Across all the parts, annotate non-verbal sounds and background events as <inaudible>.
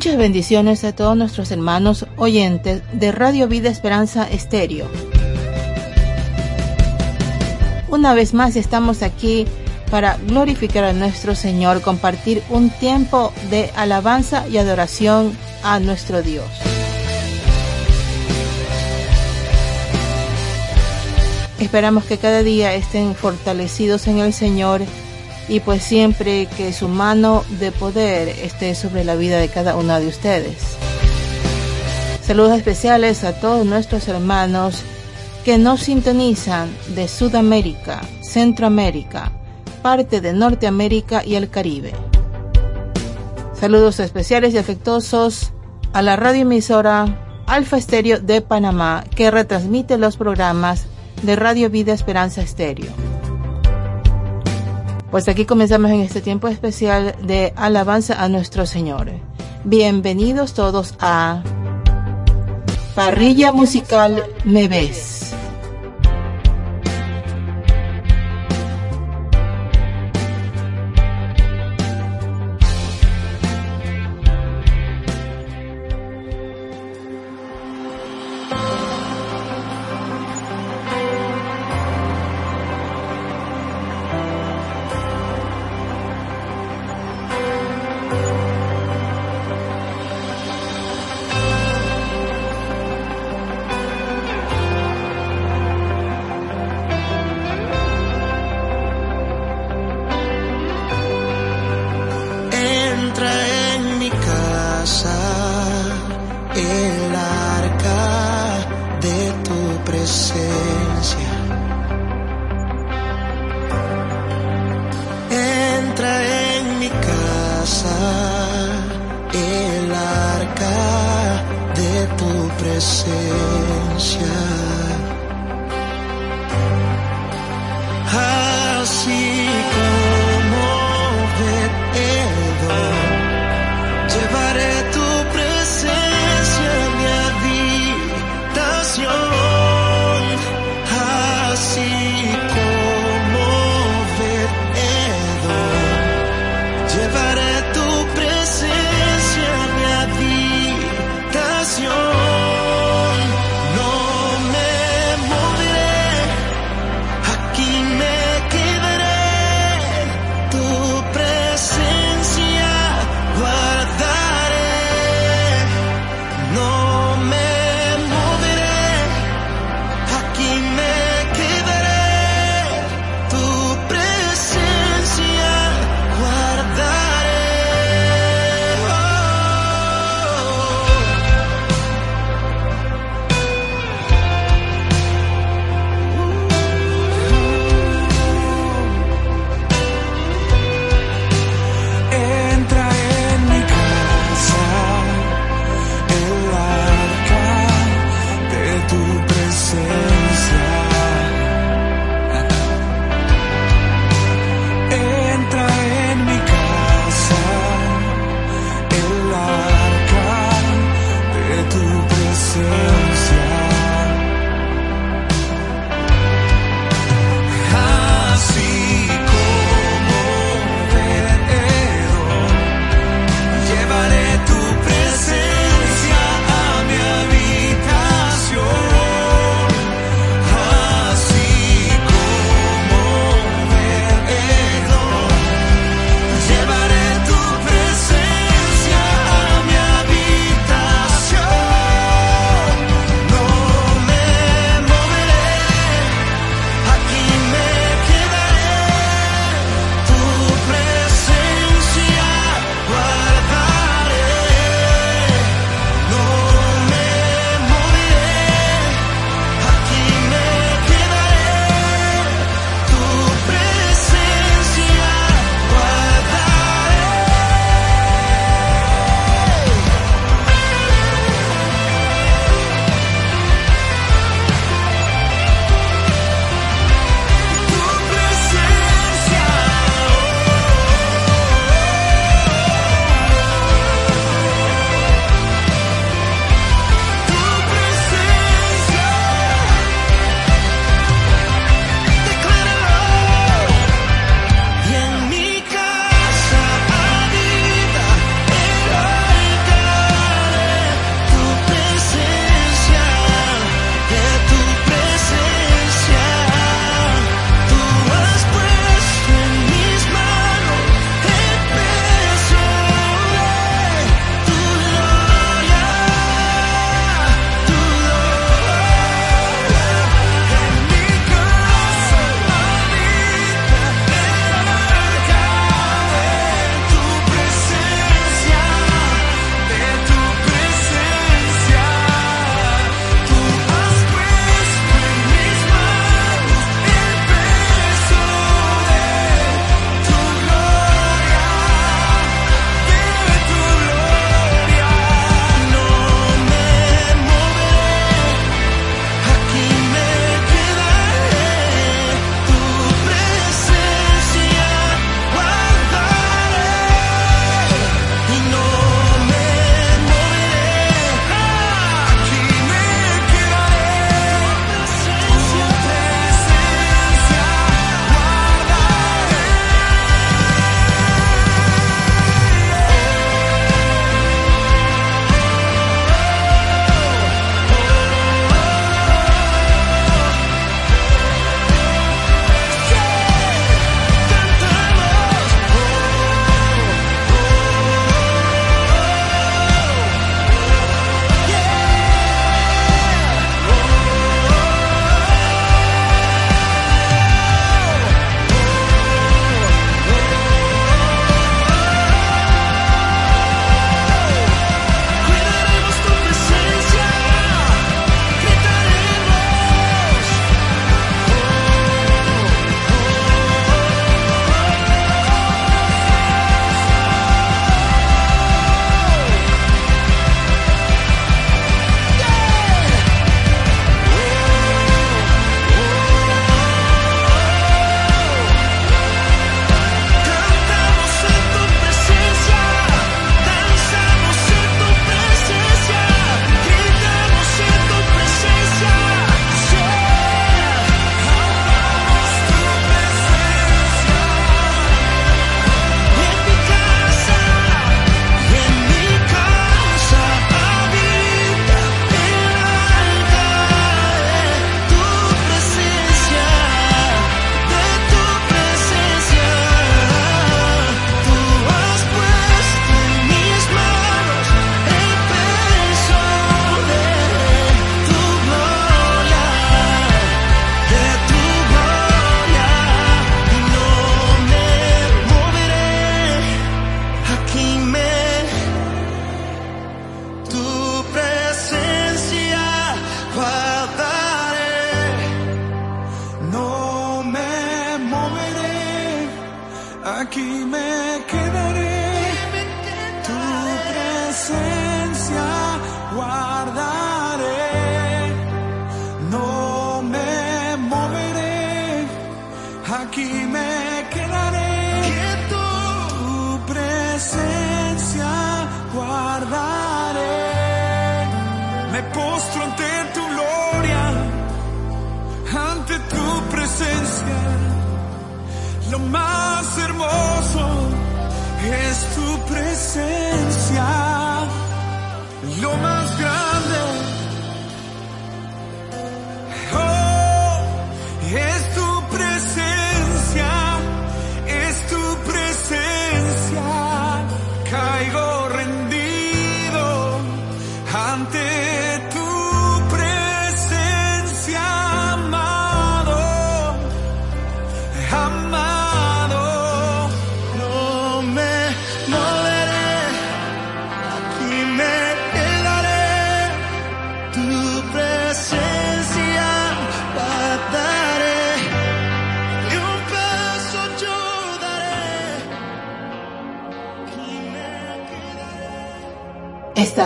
Muchas bendiciones a todos nuestros hermanos oyentes de Radio Vida Esperanza Estéreo. Una vez más estamos aquí para glorificar a nuestro Señor, compartir un tiempo de alabanza y adoración a nuestro Dios. Esperamos que cada día estén fortalecidos en el Señor y pues siempre que su mano de poder esté sobre la vida de cada uno de ustedes. Saludos especiales a todos nuestros hermanos que nos sintonizan de Sudamérica, Centroamérica, parte de Norteamérica y el Caribe. Saludos especiales y afectuosos a la radioemisora Alfa Estéreo de Panamá que retransmite los programas de Radio Vida Esperanza Estéreo. Pues aquí comenzamos en este tiempo especial de alabanza a nuestro Señor. Bienvenidos todos a Parrilla Musical Me Ves. No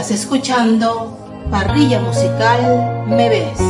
Estás escuchando Parrilla Musical Me Ves.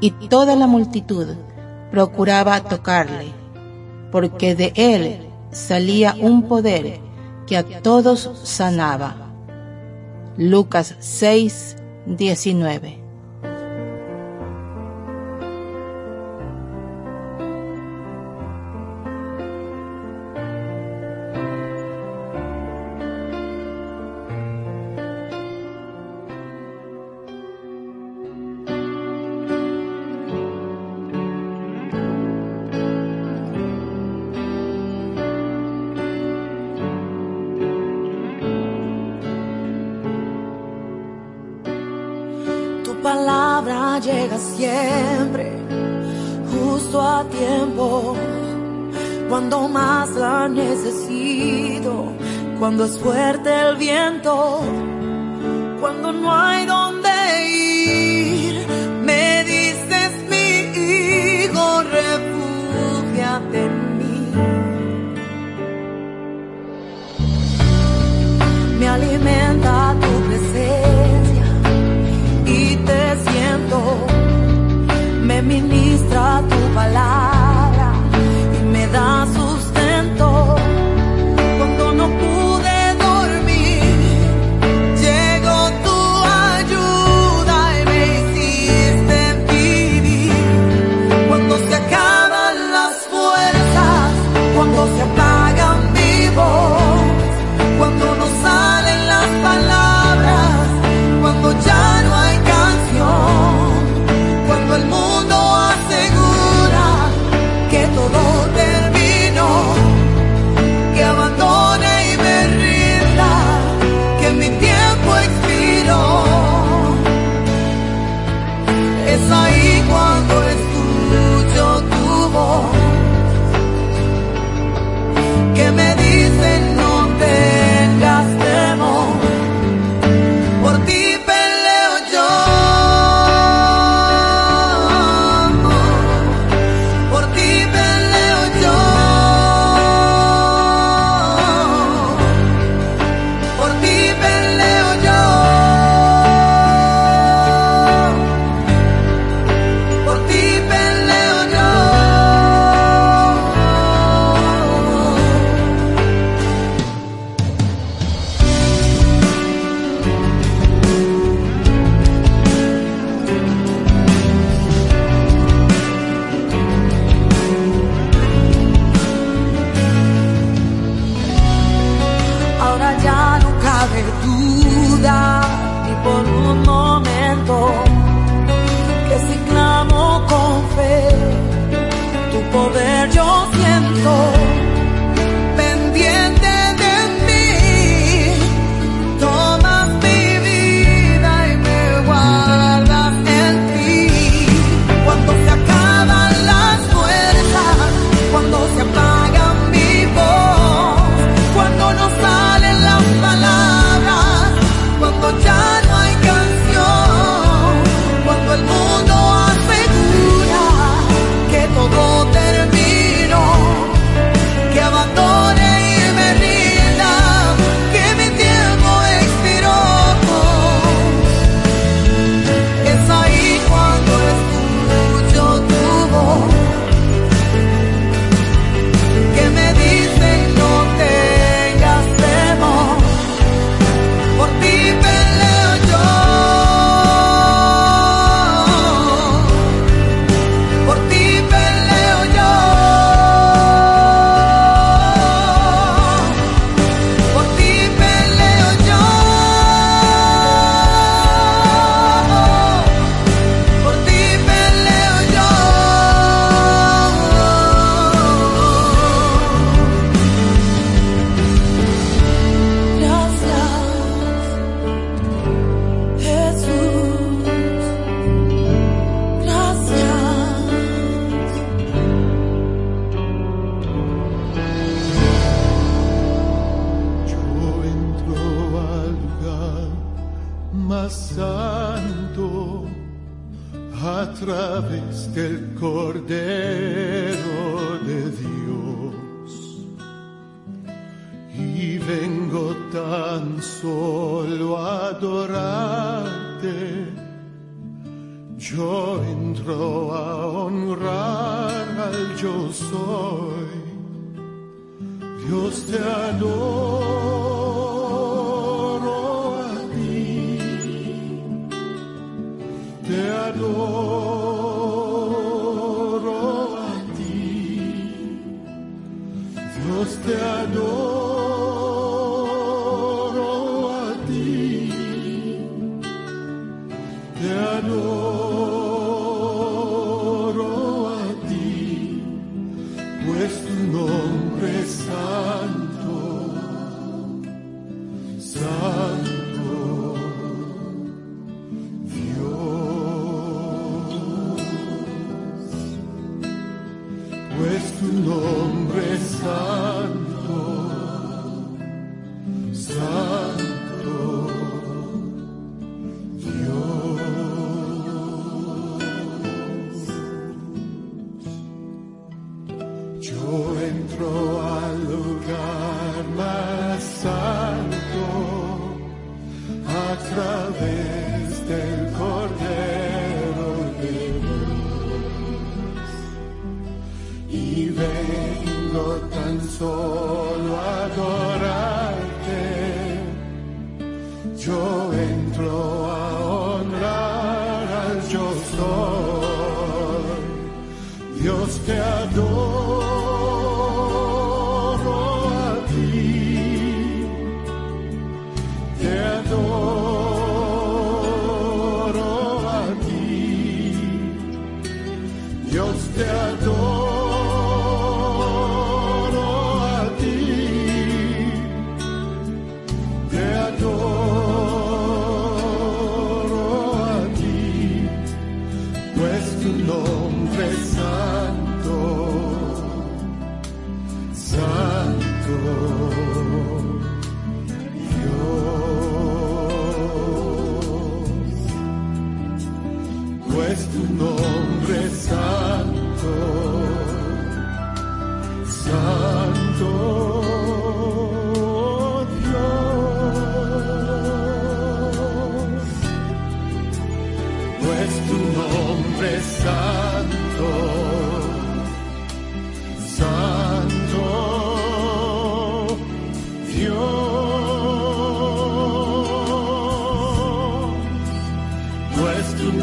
y toda la multitud procuraba tocarle, porque de él salía un poder que a todos sanaba. Lucas 6, 19. Pues tu nombre es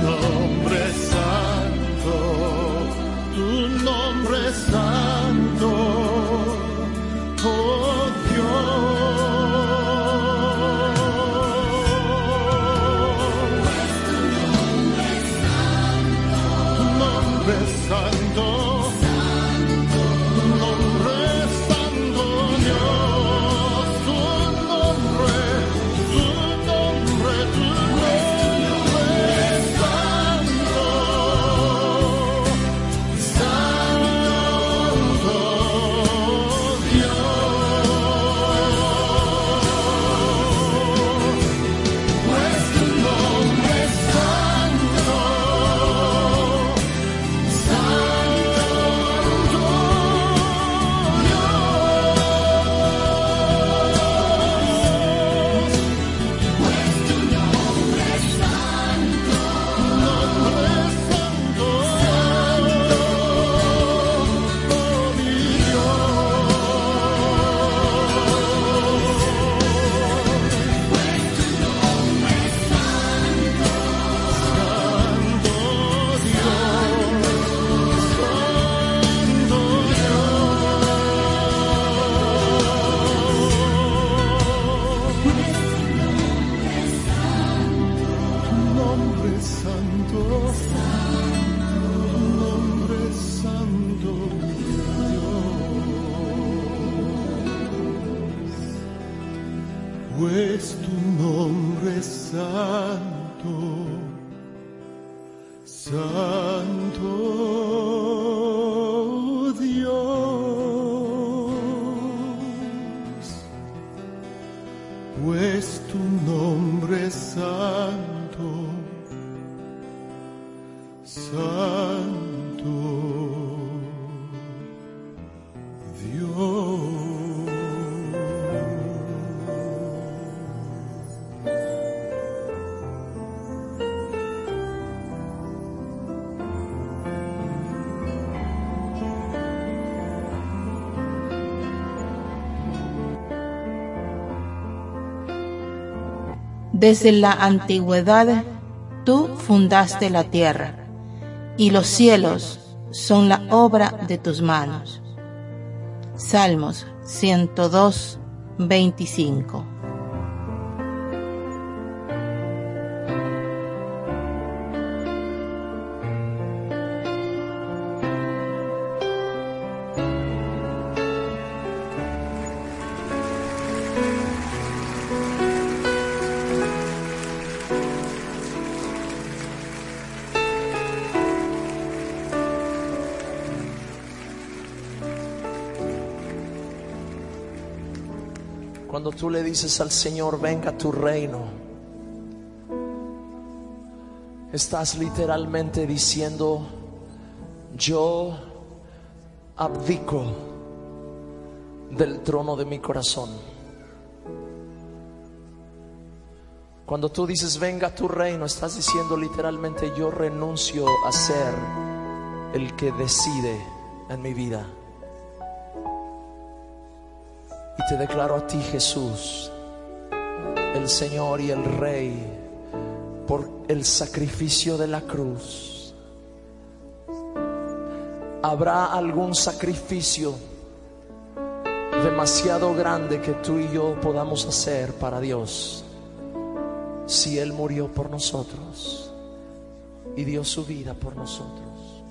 nombre santo, Dios. Desde la antigüedad tú fundaste la tierra, y los cielos son la obra de tus manos. Salmos 102, 25. Tú le dices al Señor, venga tu reino, estás literalmente diciendo, yo abdico del trono de mi corazón. Cuando tú dices, venga tu reino, estás diciendo literalmente, yo renuncio a ser el que decide en mi vida. Te declaro a ti, Jesús, el Señor y el Rey, por el sacrificio de la cruz. ¿Habrá algún sacrificio demasiado grande que tú y yo podamos hacer para Dios si Él murió por nosotros y dio su vida por nosotros?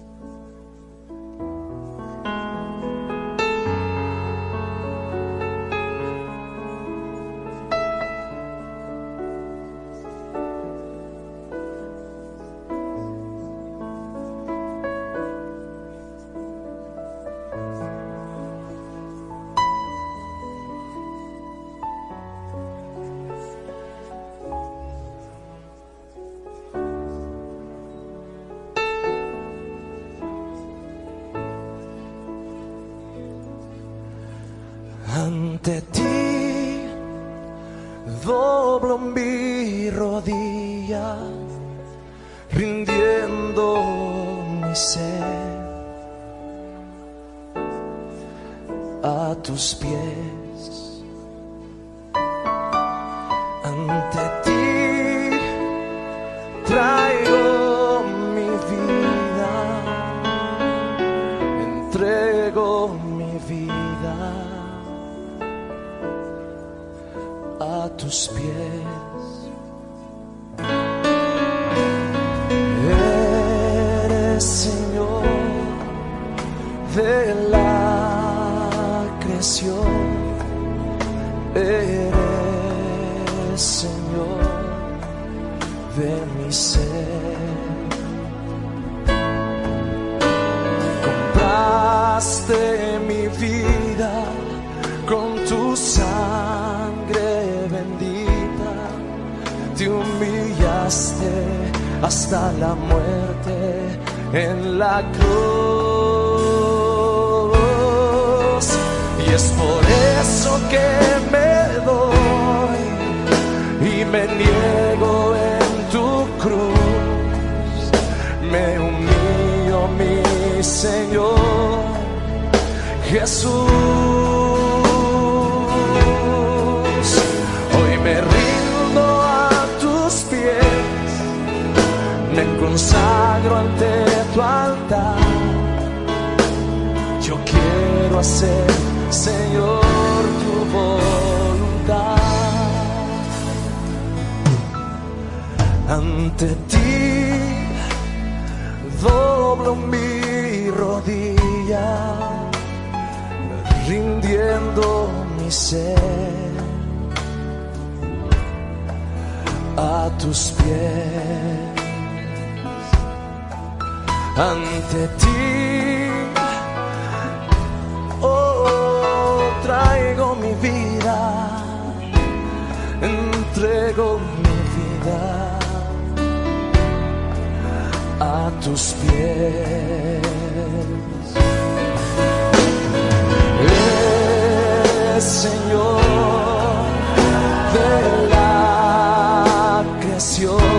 Me humillo, mi Señor Jesús. Hoy me rindo a tus pies, me consagro ante tu altar. Yo quiero hacer, Señor, tu voluntad. Ante ti doblo mi rodilla, rindiendo mi ser a tus pies. Ante ti, oh, traigo mi vida, tus pies. Eres Señor de la creación.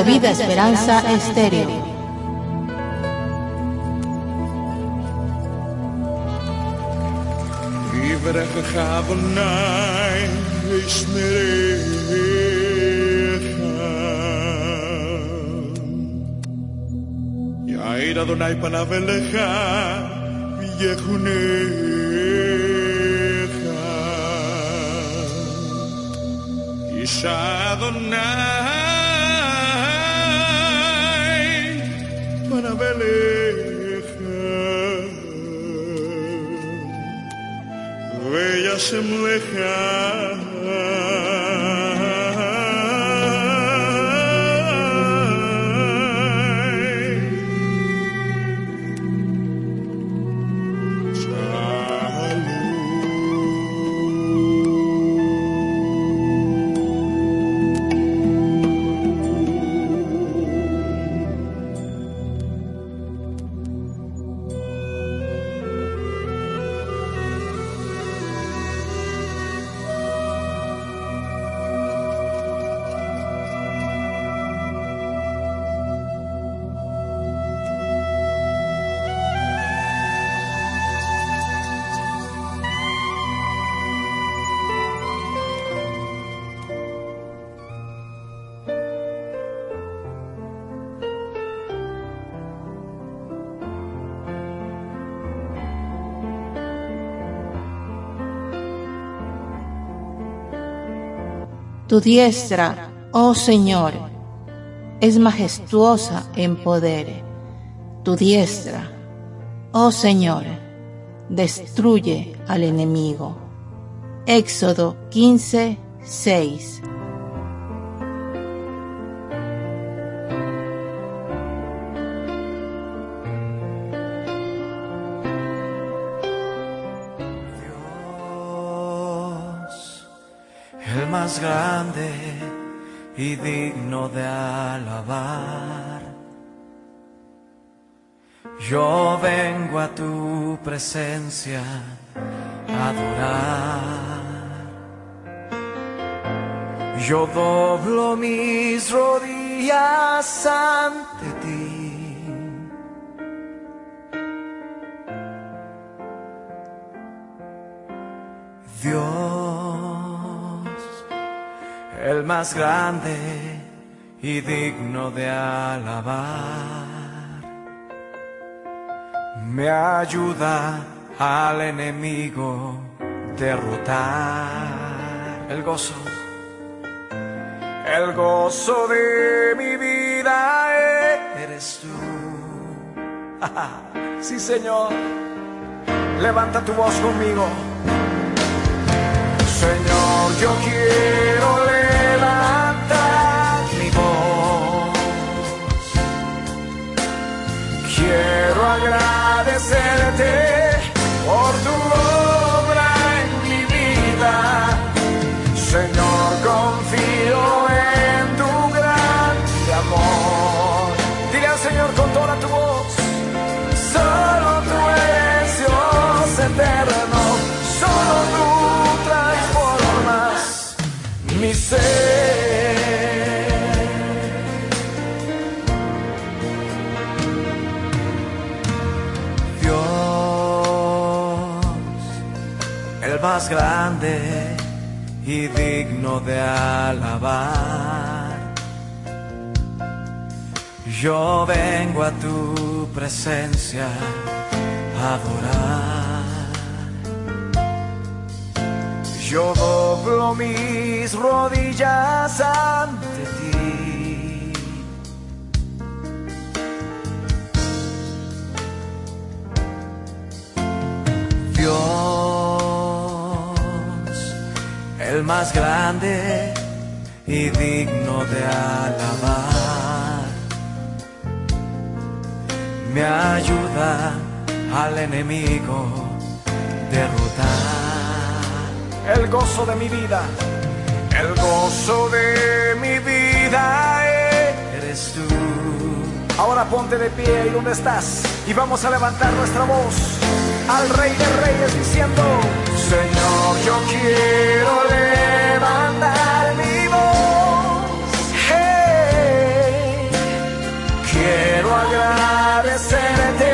Radio Vida Esperanza Estéreo. יברכך אדוני וישמרך. יאיר אדוני פניו אליך ויחונך. יישא אדוני se mueve. Tu diestra, oh Señor, es majestuosa en poder. Tu diestra, oh Señor, destruye al enemigo. Éxodo 15, 6. Grande y digno de alabar. Yo vengo a tu presencia a adorar. Yo doblo mis rodillas ante ti. Dios, el más grande y digno de alabar, me ayuda al enemigo derrotar. El gozo, el gozo de mi vida eres tú. <laughs> sí, Señor, levanta tu voz conmigo. Señor, yo quiero levantar Quiero grande y digno de alabar. Yo vengo a tu presencia a adorar. Yo doblo mis rodillas ante el más grande y digno de alabar. Me ayuda al enemigo derrotar. El gozo de mi vida, el gozo de mi vida eh. eres tú. Ahora ponte de pie y donde estás y vamos a levantar nuestra voz al Rey de Reyes diciendo, Señor, yo quiero leer levantar mi voz. Hey, quiero agradecerte.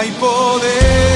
hay poder.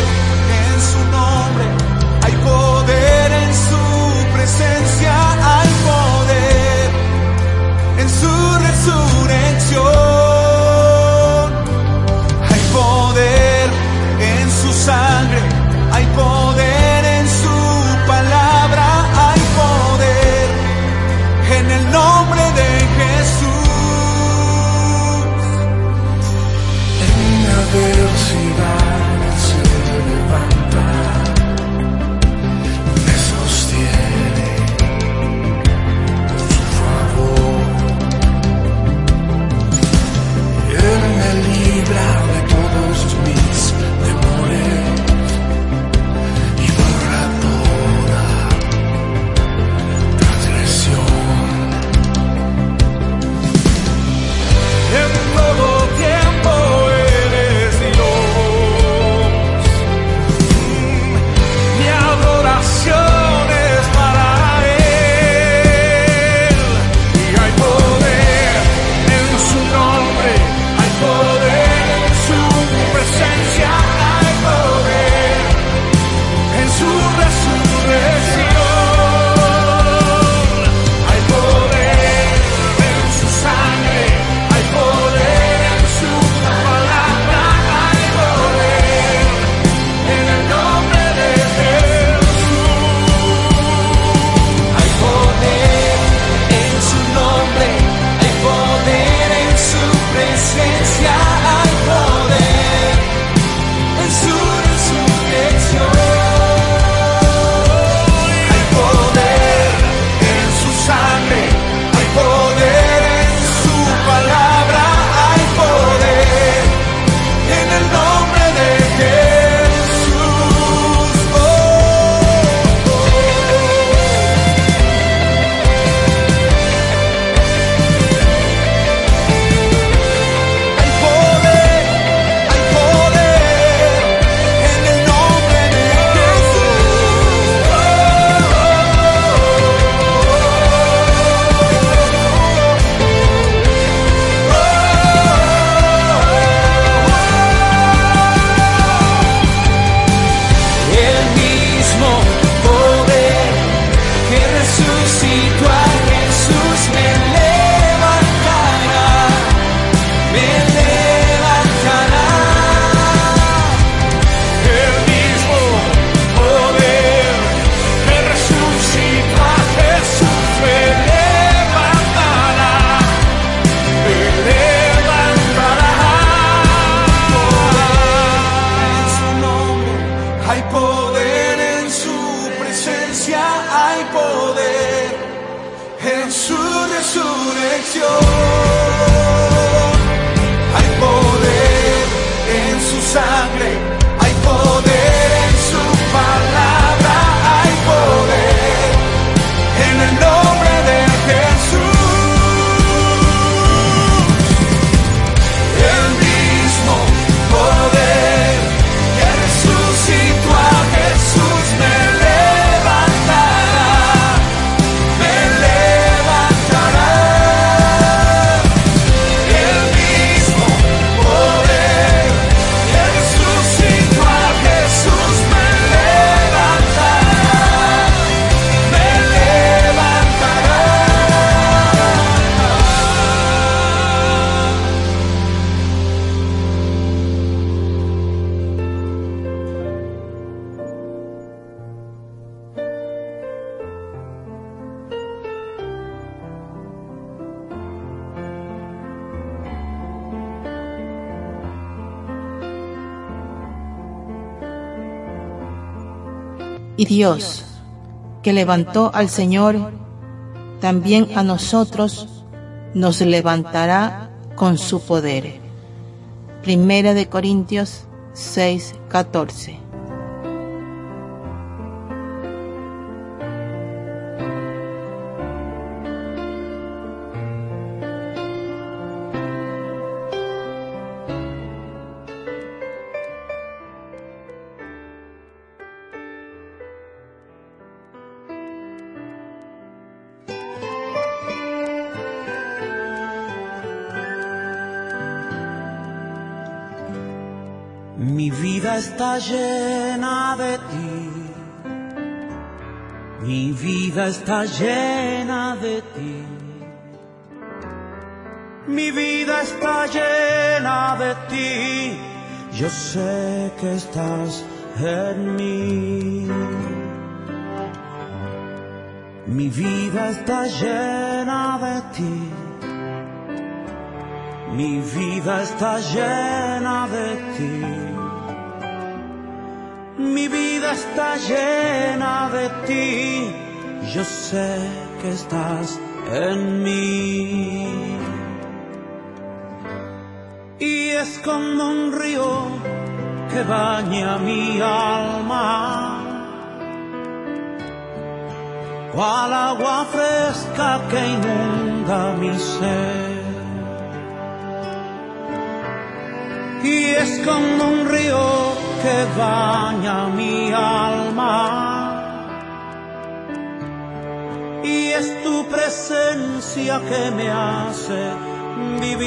Y Dios, que levantó al Señor, también a nosotros nos levantará con su poder. Primera de Corintios 6, 14. Está llena de ti. Mi vida está llena de ti. Mi vida está llena de ti. Yo sé que estás en mí. Mi vida está llena de ti. Mi vida está llena de ti. Mi vida está llena de ti. Yo sé que estás en mí. Y es como un río que baña mi alma. Cual agua fresca que inunda mi ser. y es como un río que baña mi alma. Y es tu presencia que me hace vivir.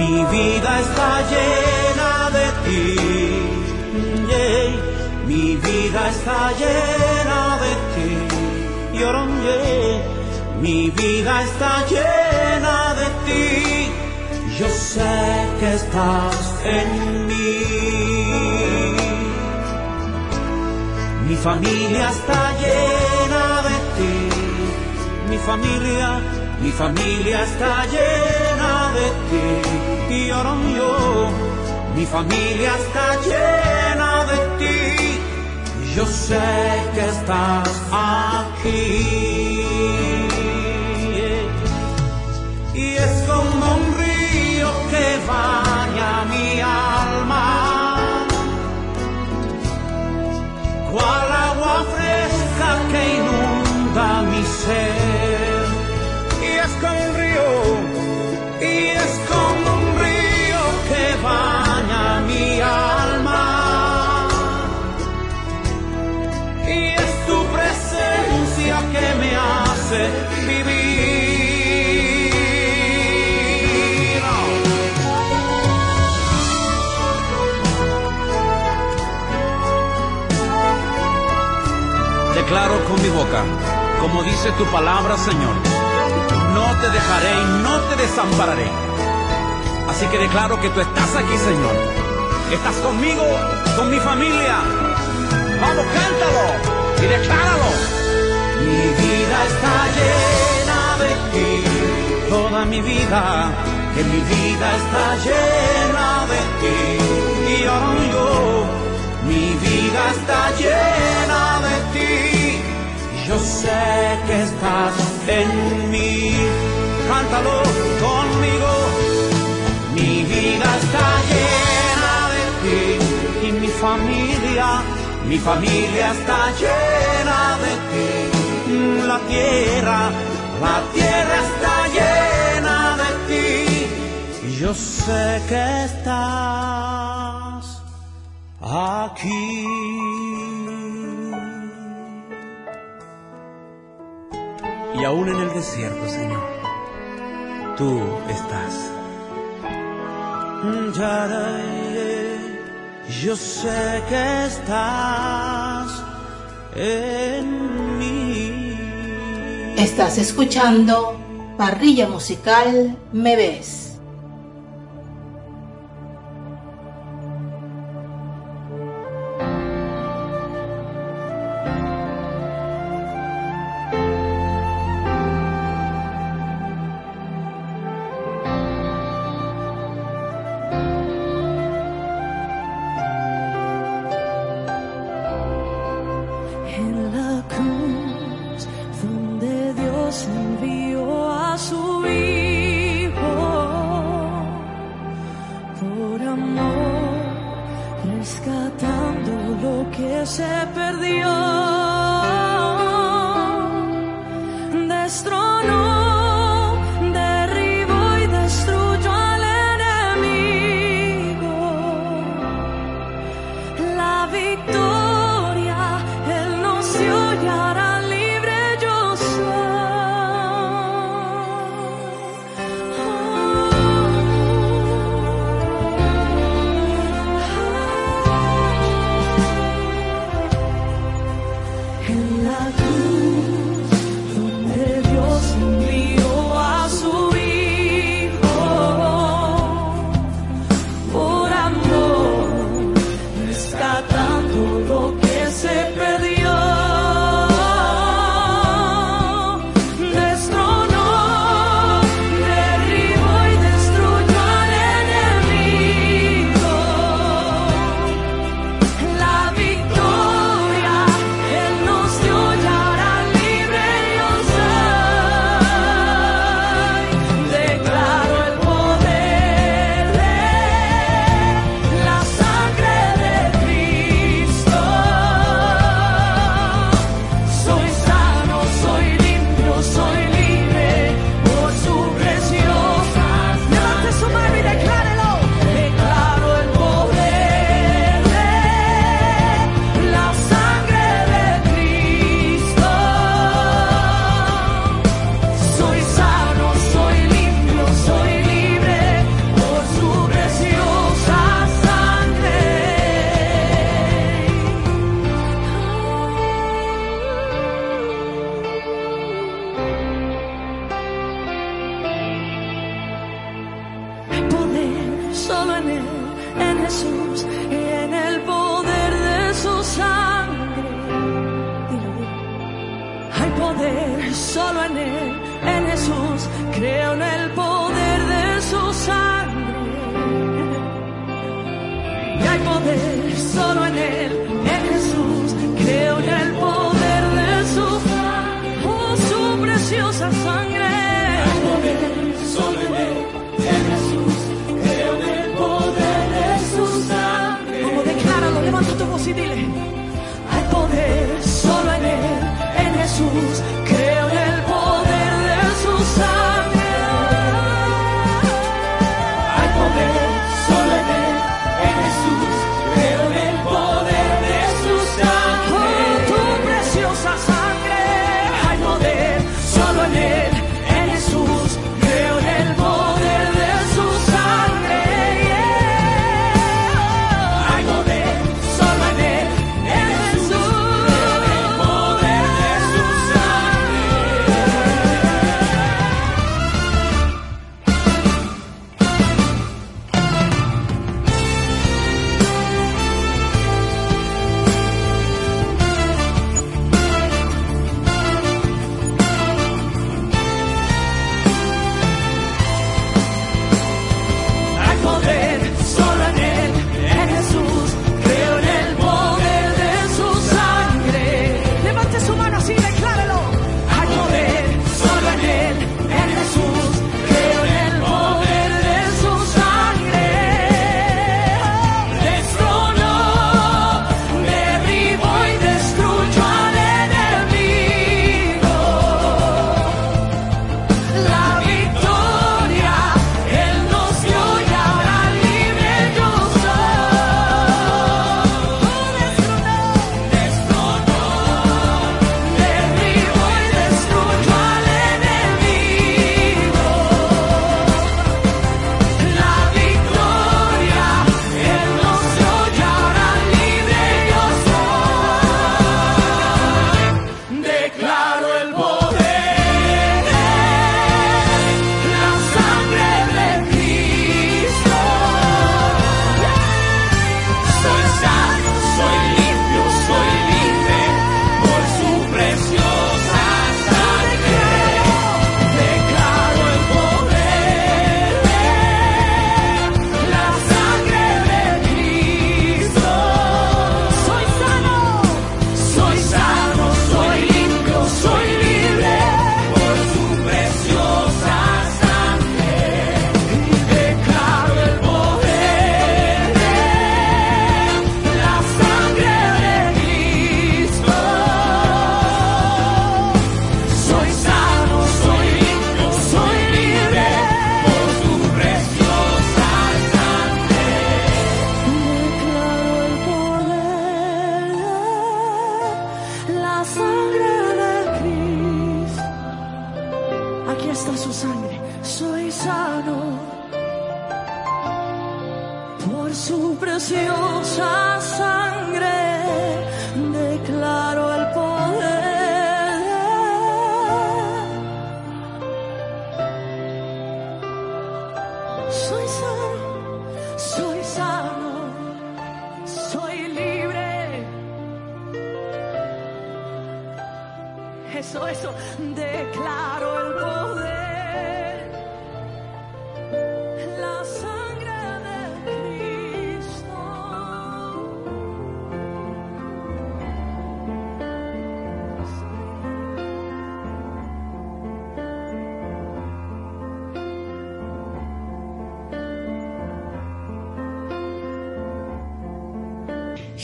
Mi vida está llena de ti. Mi vida está llena de ti. Mi vida está llena de ti. Yo sé que estás en mí. Mi familia está llena de ti. Mi familia, mi familia está llena de ti. Y ahora yo, mi familia está llena de ti. Yo sé que estás aquí. Que como dice tu palabra, Señor, no te dejaré y no te desampararé. Así que declaro que tú estás aquí, Señor. Estás conmigo, con mi familia. Vamos, cántalo y decláralo. Mi vida está llena de ti, toda mi vida, que mi vida está llena de ti. Y ahora yo, mi vida está llena. Yo sé que estás en mí. Cántalo conmigo. Mi vida está llena de ti y mi familia, mi familia está llena de ti. La tierra, la tierra está llena de ti. Yo sé que estás aquí. Y aún en el desierto, Señor, tú estás. Yo sé que estás en mí. Estás escuchando Parrilla Musical Me Ves. among us.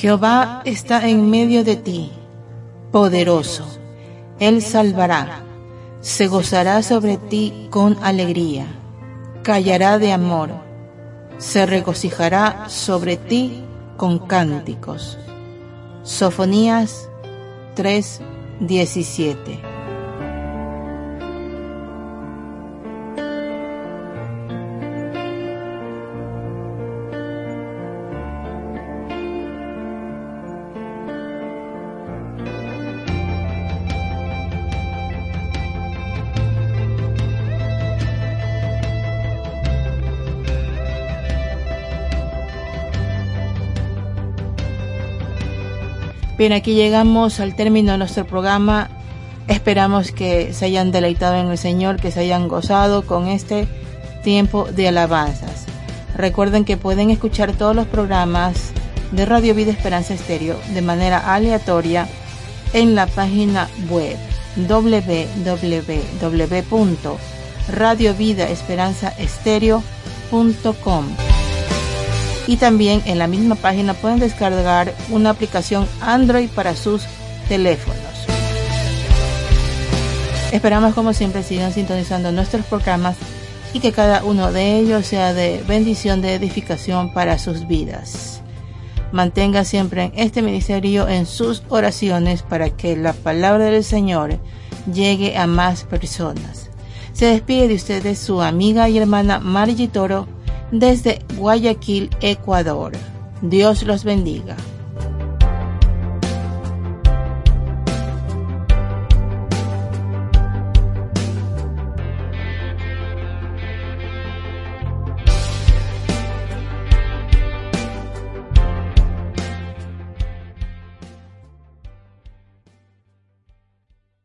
Jehová está en medio de ti, poderoso. Él salvará, se gozará sobre ti con alegría, callará de amor, se regocijará sobre ti con cánticos. Sofonías 3:17 Bien, aquí llegamos al término de nuestro programa. Esperamos que se hayan deleitado en el Señor, que se hayan gozado con este tiempo de alabanzas. Recuerden que pueden escuchar todos los programas de Radio Vida Esperanza Estéreo de manera aleatoria en la página web www.radiovidaesperanzaestereo.com y también en la misma página pueden descargar una aplicación Android para sus teléfonos. Esperamos como siempre sigan sintonizando nuestros programas y que cada uno de ellos sea de bendición, de edificación para sus vidas. Mantenga siempre este ministerio en sus oraciones para que la palabra del Señor llegue a más personas. Se despide de ustedes su amiga y hermana Margie Toro desde Guayaquil, Ecuador. Dios los bendiga.